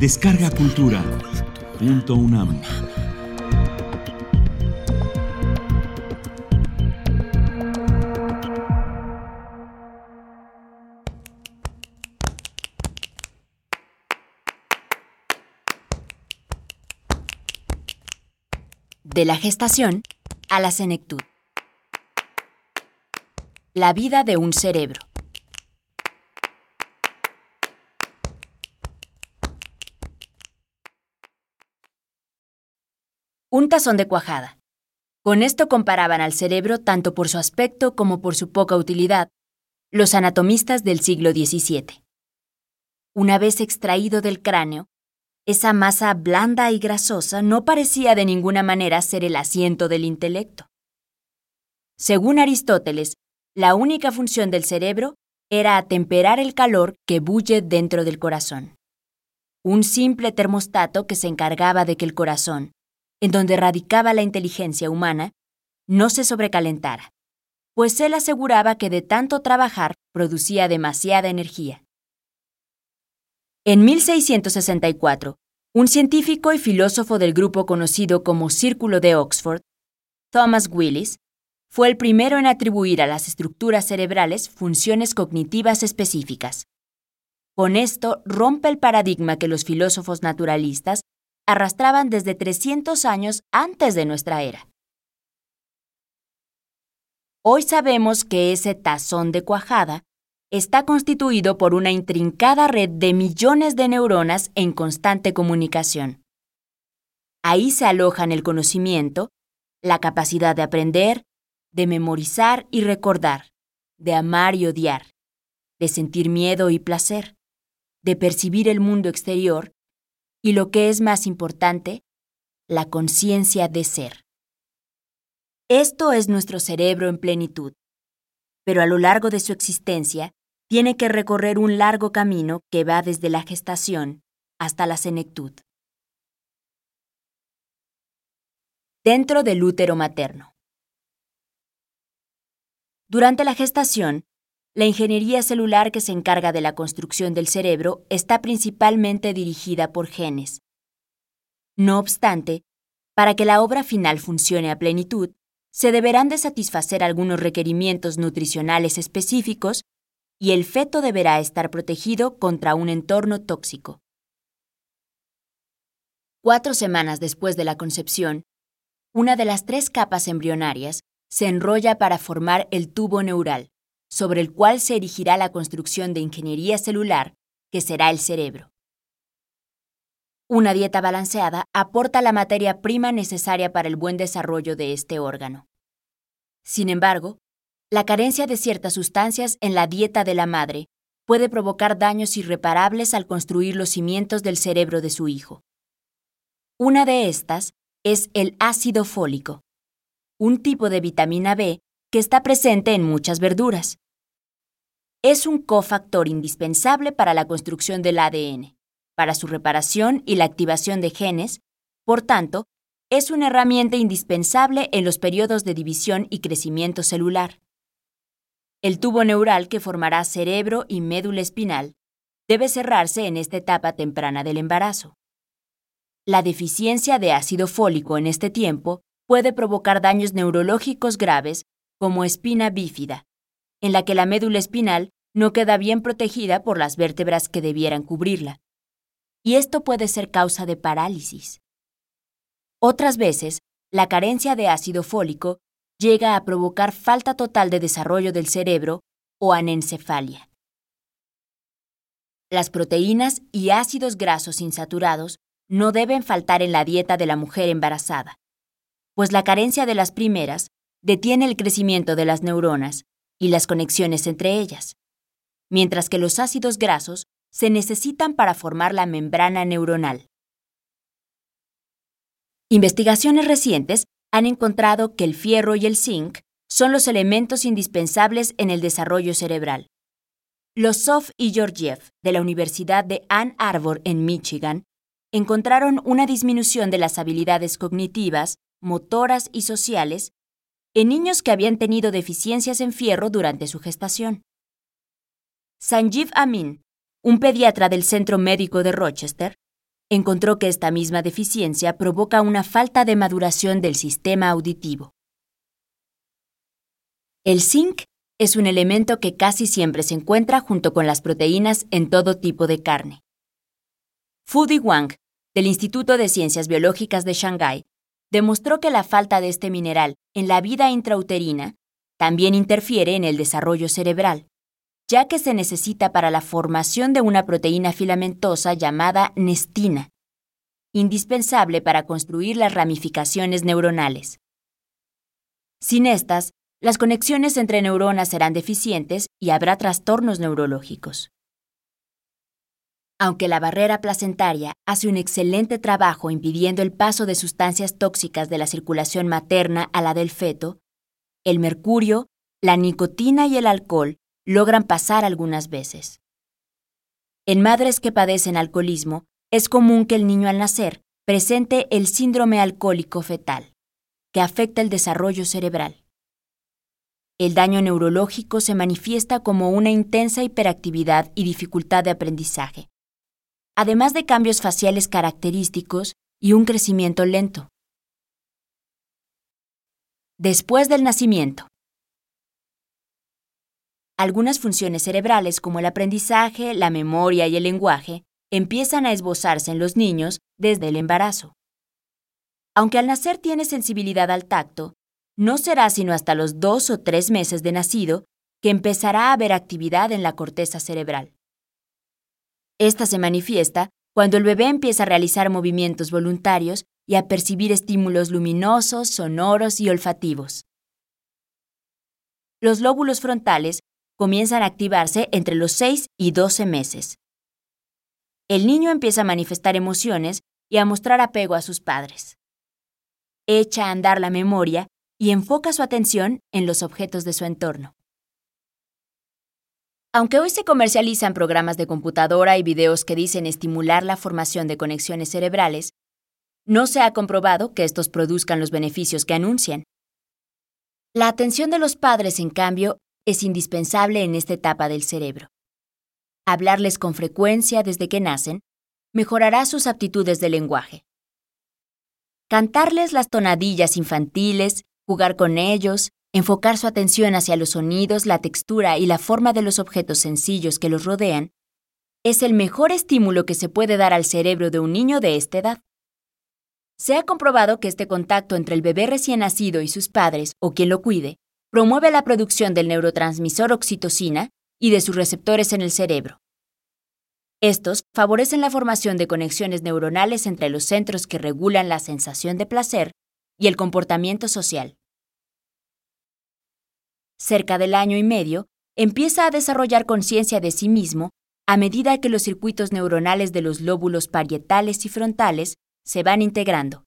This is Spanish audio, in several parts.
Descarga Cultura. Punto UNAM. De la gestación a la senectud. La vida de un cerebro. Un tazón de cuajada. Con esto comparaban al cerebro tanto por su aspecto como por su poca utilidad los anatomistas del siglo XVII. Una vez extraído del cráneo, esa masa blanda y grasosa no parecía de ninguna manera ser el asiento del intelecto. Según Aristóteles, la única función del cerebro era atemperar el calor que bulle dentro del corazón. Un simple termostato que se encargaba de que el corazón, en donde radicaba la inteligencia humana, no se sobrecalentara, pues él aseguraba que de tanto trabajar producía demasiada energía. En 1664, un científico y filósofo del grupo conocido como Círculo de Oxford, Thomas Willis, fue el primero en atribuir a las estructuras cerebrales funciones cognitivas específicas. Con esto rompe el paradigma que los filósofos naturalistas arrastraban desde 300 años antes de nuestra era. Hoy sabemos que ese tazón de cuajada está constituido por una intrincada red de millones de neuronas en constante comunicación. Ahí se alojan el conocimiento, la capacidad de aprender, de memorizar y recordar, de amar y odiar, de sentir miedo y placer, de percibir el mundo exterior y lo que es más importante, la conciencia de ser. Esto es nuestro cerebro en plenitud, pero a lo largo de su existencia tiene que recorrer un largo camino que va desde la gestación hasta la senectud. Dentro del útero materno. Durante la gestación, la ingeniería celular que se encarga de la construcción del cerebro está principalmente dirigida por genes. No obstante, para que la obra final funcione a plenitud, se deberán de satisfacer algunos requerimientos nutricionales específicos y el feto deberá estar protegido contra un entorno tóxico. Cuatro semanas después de la concepción, una de las tres capas embrionarias se enrolla para formar el tubo neural, sobre el cual se erigirá la construcción de ingeniería celular, que será el cerebro. Una dieta balanceada aporta la materia prima necesaria para el buen desarrollo de este órgano. Sin embargo, la carencia de ciertas sustancias en la dieta de la madre puede provocar daños irreparables al construir los cimientos del cerebro de su hijo. Una de estas es el ácido fólico, un tipo de vitamina B que está presente en muchas verduras. Es un cofactor indispensable para la construcción del ADN, para su reparación y la activación de genes, por tanto, es una herramienta indispensable en los periodos de división y crecimiento celular. El tubo neural que formará cerebro y médula espinal debe cerrarse en esta etapa temprana del embarazo. La deficiencia de ácido fólico en este tiempo puede provocar daños neurológicos graves como espina bífida, en la que la médula espinal no queda bien protegida por las vértebras que debieran cubrirla. Y esto puede ser causa de parálisis. Otras veces, la carencia de ácido fólico llega a provocar falta total de desarrollo del cerebro o anencefalia. Las proteínas y ácidos grasos insaturados no deben faltar en la dieta de la mujer embarazada, pues la carencia de las primeras detiene el crecimiento de las neuronas y las conexiones entre ellas, mientras que los ácidos grasos se necesitan para formar la membrana neuronal. Investigaciones recientes han encontrado que el fierro y el zinc son los elementos indispensables en el desarrollo cerebral. Losov y Georgiev, de la Universidad de Ann Arbor en Michigan, encontraron una disminución de las habilidades cognitivas, motoras y sociales en niños que habían tenido deficiencias en fierro durante su gestación. Sanjeev Amin, un pediatra del Centro Médico de Rochester, encontró que esta misma deficiencia provoca una falta de maduración del sistema auditivo. El zinc es un elemento que casi siempre se encuentra junto con las proteínas en todo tipo de carne. Fu Wang, del Instituto de Ciencias Biológicas de Shanghái, demostró que la falta de este mineral en la vida intrauterina también interfiere en el desarrollo cerebral, ya que se necesita para la formación de una proteína filamentosa llamada nestina, indispensable para construir las ramificaciones neuronales. Sin estas, las conexiones entre neuronas serán deficientes y habrá trastornos neurológicos. Aunque la barrera placentaria hace un excelente trabajo impidiendo el paso de sustancias tóxicas de la circulación materna a la del feto, el mercurio, la nicotina y el alcohol logran pasar algunas veces. En madres que padecen alcoholismo, es común que el niño al nacer presente el síndrome alcohólico fetal, que afecta el desarrollo cerebral. El daño neurológico se manifiesta como una intensa hiperactividad y dificultad de aprendizaje, además de cambios faciales característicos y un crecimiento lento. Después del nacimiento. Algunas funciones cerebrales como el aprendizaje, la memoria y el lenguaje empiezan a esbozarse en los niños desde el embarazo. Aunque al nacer tiene sensibilidad al tacto, no será sino hasta los dos o tres meses de nacido que empezará a haber actividad en la corteza cerebral. Esta se manifiesta cuando el bebé empieza a realizar movimientos voluntarios y a percibir estímulos luminosos, sonoros y olfativos. Los lóbulos frontales comienzan a activarse entre los 6 y 12 meses. El niño empieza a manifestar emociones y a mostrar apego a sus padres. Echa a andar la memoria y enfoca su atención en los objetos de su entorno. Aunque hoy se comercializan programas de computadora y videos que dicen estimular la formación de conexiones cerebrales, no se ha comprobado que estos produzcan los beneficios que anuncian. La atención de los padres, en cambio, es indispensable en esta etapa del cerebro. Hablarles con frecuencia desde que nacen mejorará sus aptitudes de lenguaje. Cantarles las tonadillas infantiles, jugar con ellos, enfocar su atención hacia los sonidos, la textura y la forma de los objetos sencillos que los rodean, es el mejor estímulo que se puede dar al cerebro de un niño de esta edad. Se ha comprobado que este contacto entre el bebé recién nacido y sus padres, o quien lo cuide, promueve la producción del neurotransmisor oxitocina y de sus receptores en el cerebro. Estos favorecen la formación de conexiones neuronales entre los centros que regulan la sensación de placer y el comportamiento social cerca del año y medio, empieza a desarrollar conciencia de sí mismo a medida que los circuitos neuronales de los lóbulos parietales y frontales se van integrando.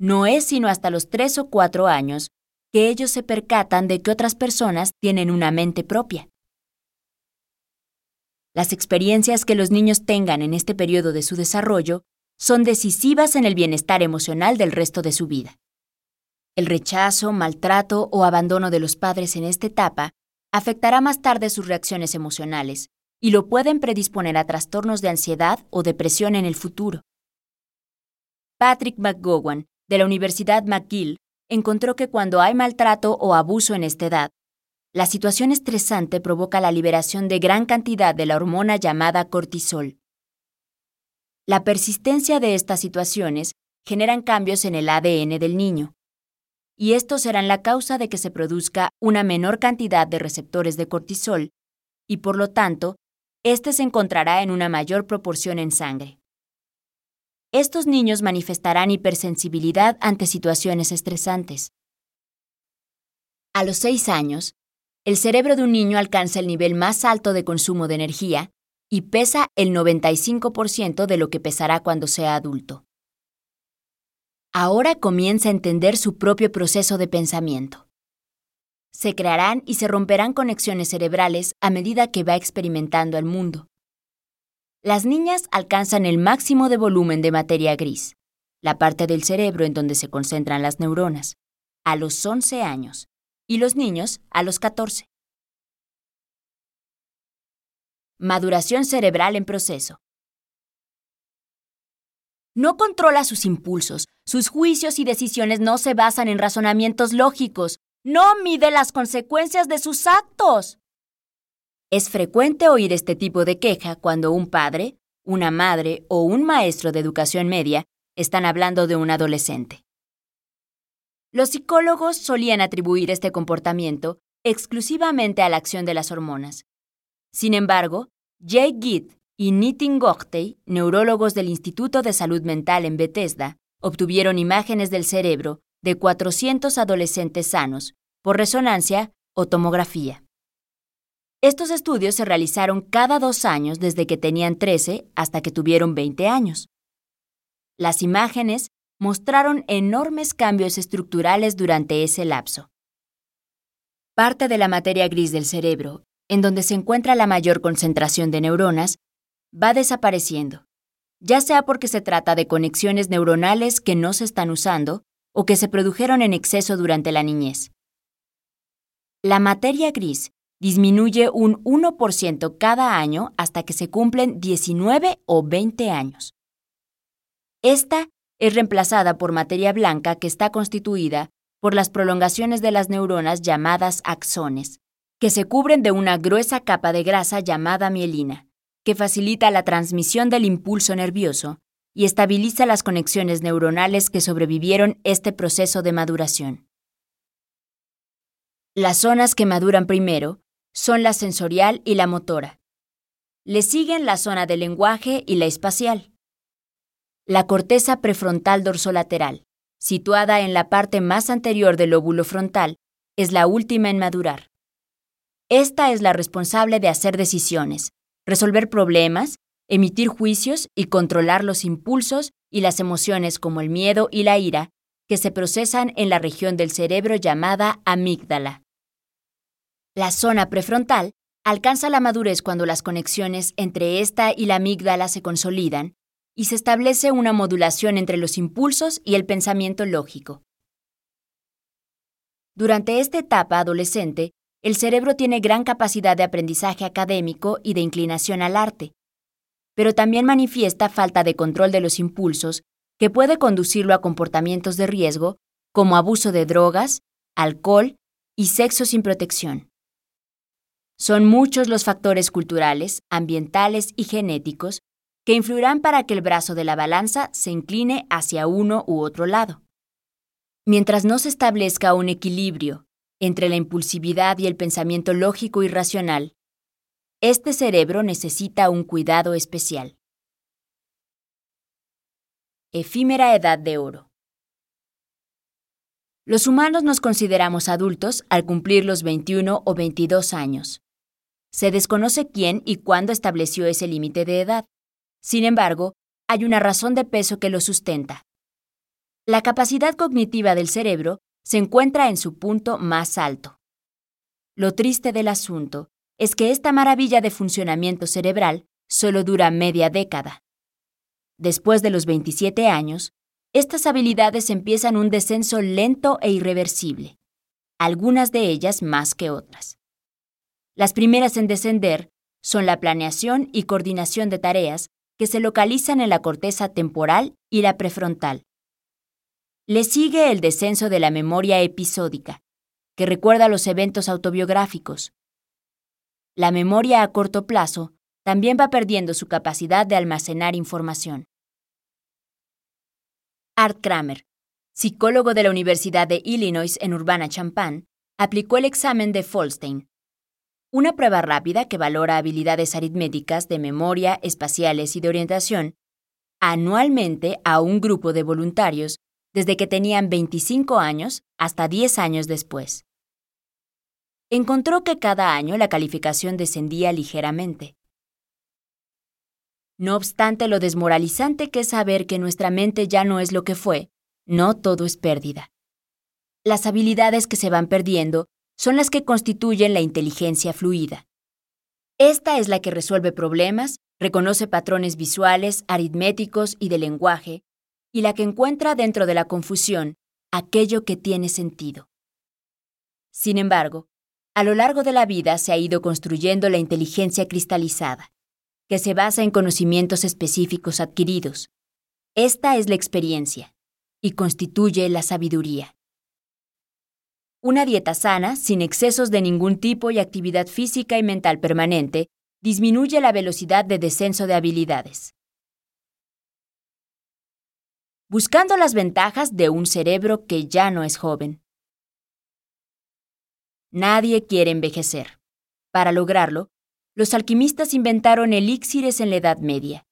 No es sino hasta los tres o cuatro años que ellos se percatan de que otras personas tienen una mente propia. Las experiencias que los niños tengan en este periodo de su desarrollo son decisivas en el bienestar emocional del resto de su vida. El rechazo, maltrato o abandono de los padres en esta etapa afectará más tarde sus reacciones emocionales y lo pueden predisponer a trastornos de ansiedad o depresión en el futuro. Patrick McGowan, de la Universidad McGill, encontró que cuando hay maltrato o abuso en esta edad, la situación estresante provoca la liberación de gran cantidad de la hormona llamada cortisol. La persistencia de estas situaciones generan cambios en el ADN del niño, y estos serán la causa de que se produzca una menor cantidad de receptores de cortisol, y por lo tanto, éste se encontrará en una mayor proporción en sangre. Estos niños manifestarán hipersensibilidad ante situaciones estresantes. A los 6 años, el cerebro de un niño alcanza el nivel más alto de consumo de energía y pesa el 95% de lo que pesará cuando sea adulto ahora comienza a entender su propio proceso de pensamiento. Se crearán y se romperán conexiones cerebrales a medida que va experimentando el mundo. Las niñas alcanzan el máximo de volumen de materia gris, la parte del cerebro en donde se concentran las neuronas, a los 11 años y los niños a los 14. Maduración cerebral en proceso. No controla sus impulsos, sus juicios y decisiones no se basan en razonamientos lógicos, no mide las consecuencias de sus actos. Es frecuente oír este tipo de queja cuando un padre, una madre o un maestro de educación media están hablando de un adolescente. Los psicólogos solían atribuir este comportamiento exclusivamente a la acción de las hormonas. Sin embargo, Jay Gitt y Nitin Gochtey, neurólogos del Instituto de Salud Mental en Bethesda, obtuvieron imágenes del cerebro de 400 adolescentes sanos por resonancia o tomografía. Estos estudios se realizaron cada dos años desde que tenían 13 hasta que tuvieron 20 años. Las imágenes mostraron enormes cambios estructurales durante ese lapso. Parte de la materia gris del cerebro, en donde se encuentra la mayor concentración de neuronas, va desapareciendo, ya sea porque se trata de conexiones neuronales que no se están usando o que se produjeron en exceso durante la niñez. La materia gris disminuye un 1% cada año hasta que se cumplen 19 o 20 años. Esta es reemplazada por materia blanca que está constituida por las prolongaciones de las neuronas llamadas axones, que se cubren de una gruesa capa de grasa llamada mielina, que facilita la transmisión del impulso nervioso y estabiliza las conexiones neuronales que sobrevivieron este proceso de maduración. Las zonas que maduran primero son la sensorial y la motora. Le siguen la zona del lenguaje y la espacial. La corteza prefrontal dorsolateral, situada en la parte más anterior del lóbulo frontal, es la última en madurar. Esta es la responsable de hacer decisiones, resolver problemas, emitir juicios y controlar los impulsos y las emociones como el miedo y la ira que se procesan en la región del cerebro llamada amígdala. La zona prefrontal alcanza la madurez cuando las conexiones entre esta y la amígdala se consolidan y se establece una modulación entre los impulsos y el pensamiento lógico. Durante esta etapa adolescente, el cerebro tiene gran capacidad de aprendizaje académico y de inclinación al arte, pero también manifiesta falta de control de los impulsos que puede conducirlo a comportamientos de riesgo como abuso de drogas, alcohol y sexo sin protección. Son muchos los factores culturales, ambientales y genéticos que influirán para que el brazo de la balanza se incline hacia uno u otro lado. Mientras no se establezca un equilibrio entre la impulsividad y el pensamiento lógico y racional, este cerebro necesita un cuidado especial. Efímera edad de oro. Los humanos nos consideramos adultos al cumplir los 21 o 22 años. Se desconoce quién y cuándo estableció ese límite de edad. Sin embargo, hay una razón de peso que lo sustenta. La capacidad cognitiva del cerebro se encuentra en su punto más alto. Lo triste del asunto es que esta maravilla de funcionamiento cerebral solo dura media década. Después de los 27 años, estas habilidades empiezan un descenso lento e irreversible, algunas de ellas más que otras. Las primeras en descender son la planeación y coordinación de tareas que se localizan en la corteza temporal y la prefrontal. Le sigue el descenso de la memoria episódica, que recuerda los eventos autobiográficos. La memoria a corto plazo también va perdiendo su capacidad de almacenar información. Art Kramer, psicólogo de la Universidad de Illinois en Urbana-Champaign, aplicó el examen de Folstein, una prueba rápida que valora habilidades aritméticas de memoria, espaciales y de orientación, anualmente a un grupo de voluntarios desde que tenían 25 años hasta 10 años después. Encontró que cada año la calificación descendía ligeramente. No obstante lo desmoralizante que es saber que nuestra mente ya no es lo que fue, no todo es pérdida. Las habilidades que se van perdiendo son las que constituyen la inteligencia fluida. Esta es la que resuelve problemas, reconoce patrones visuales, aritméticos y de lenguaje, y la que encuentra dentro de la confusión aquello que tiene sentido. Sin embargo, a lo largo de la vida se ha ido construyendo la inteligencia cristalizada, que se basa en conocimientos específicos adquiridos. Esta es la experiencia y constituye la sabiduría. Una dieta sana, sin excesos de ningún tipo y actividad física y mental permanente, disminuye la velocidad de descenso de habilidades. Buscando las ventajas de un cerebro que ya no es joven. Nadie quiere envejecer. Para lograrlo, los alquimistas inventaron elixires en la Edad Media,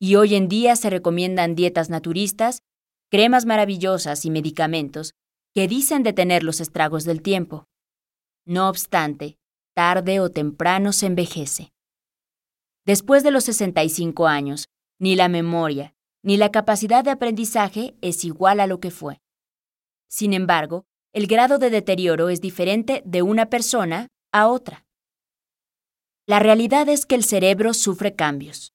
y hoy en día se recomiendan dietas naturistas, cremas maravillosas y medicamentos que dicen detener los estragos del tiempo. No obstante, tarde o temprano se envejece. Después de los 65 años, ni la memoria, ni la capacidad de aprendizaje es igual a lo que fue. Sin embargo, el grado de deterioro es diferente de una persona a otra. La realidad es que el cerebro sufre cambios.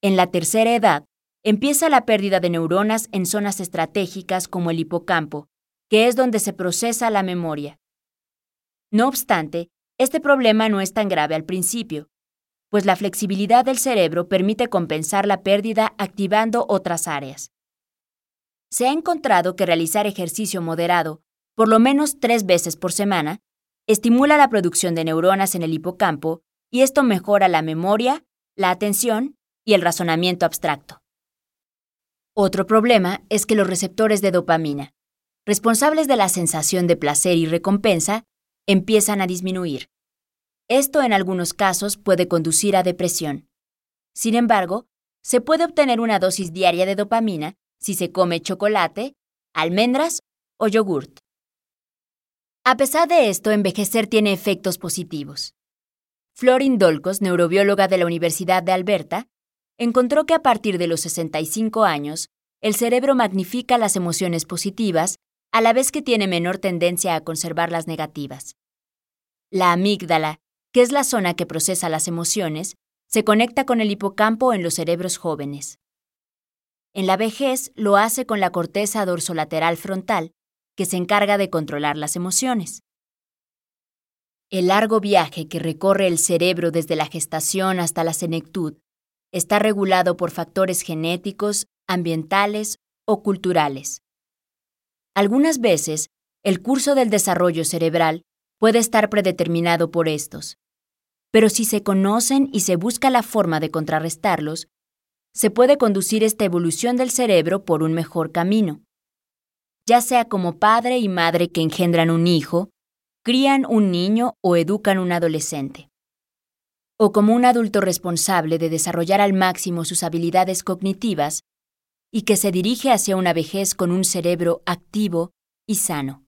En la tercera edad, empieza la pérdida de neuronas en zonas estratégicas como el hipocampo que es donde se procesa la memoria. No obstante, este problema no es tan grave al principio, pues la flexibilidad del cerebro permite compensar la pérdida activando otras áreas. Se ha encontrado que realizar ejercicio moderado, por lo menos tres veces por semana, estimula la producción de neuronas en el hipocampo y esto mejora la memoria, la atención y el razonamiento abstracto. Otro problema es que los receptores de dopamina, responsables de la sensación de placer y recompensa, empiezan a disminuir. Esto en algunos casos puede conducir a depresión. Sin embargo, se puede obtener una dosis diaria de dopamina si se come chocolate, almendras o yogurt. A pesar de esto, envejecer tiene efectos positivos. Florin Dolcos, neurobióloga de la Universidad de Alberta, encontró que a partir de los 65 años, el cerebro magnifica las emociones positivas a la vez que tiene menor tendencia a conservar las negativas. La amígdala, que es la zona que procesa las emociones, se conecta con el hipocampo en los cerebros jóvenes. En la vejez lo hace con la corteza dorsolateral frontal, que se encarga de controlar las emociones. El largo viaje que recorre el cerebro desde la gestación hasta la senectud está regulado por factores genéticos, ambientales o culturales. Algunas veces, el curso del desarrollo cerebral puede estar predeterminado por estos, pero si se conocen y se busca la forma de contrarrestarlos, se puede conducir esta evolución del cerebro por un mejor camino, ya sea como padre y madre que engendran un hijo, crían un niño o educan un adolescente, o como un adulto responsable de desarrollar al máximo sus habilidades cognitivas y que se dirige hacia una vejez con un cerebro activo y sano.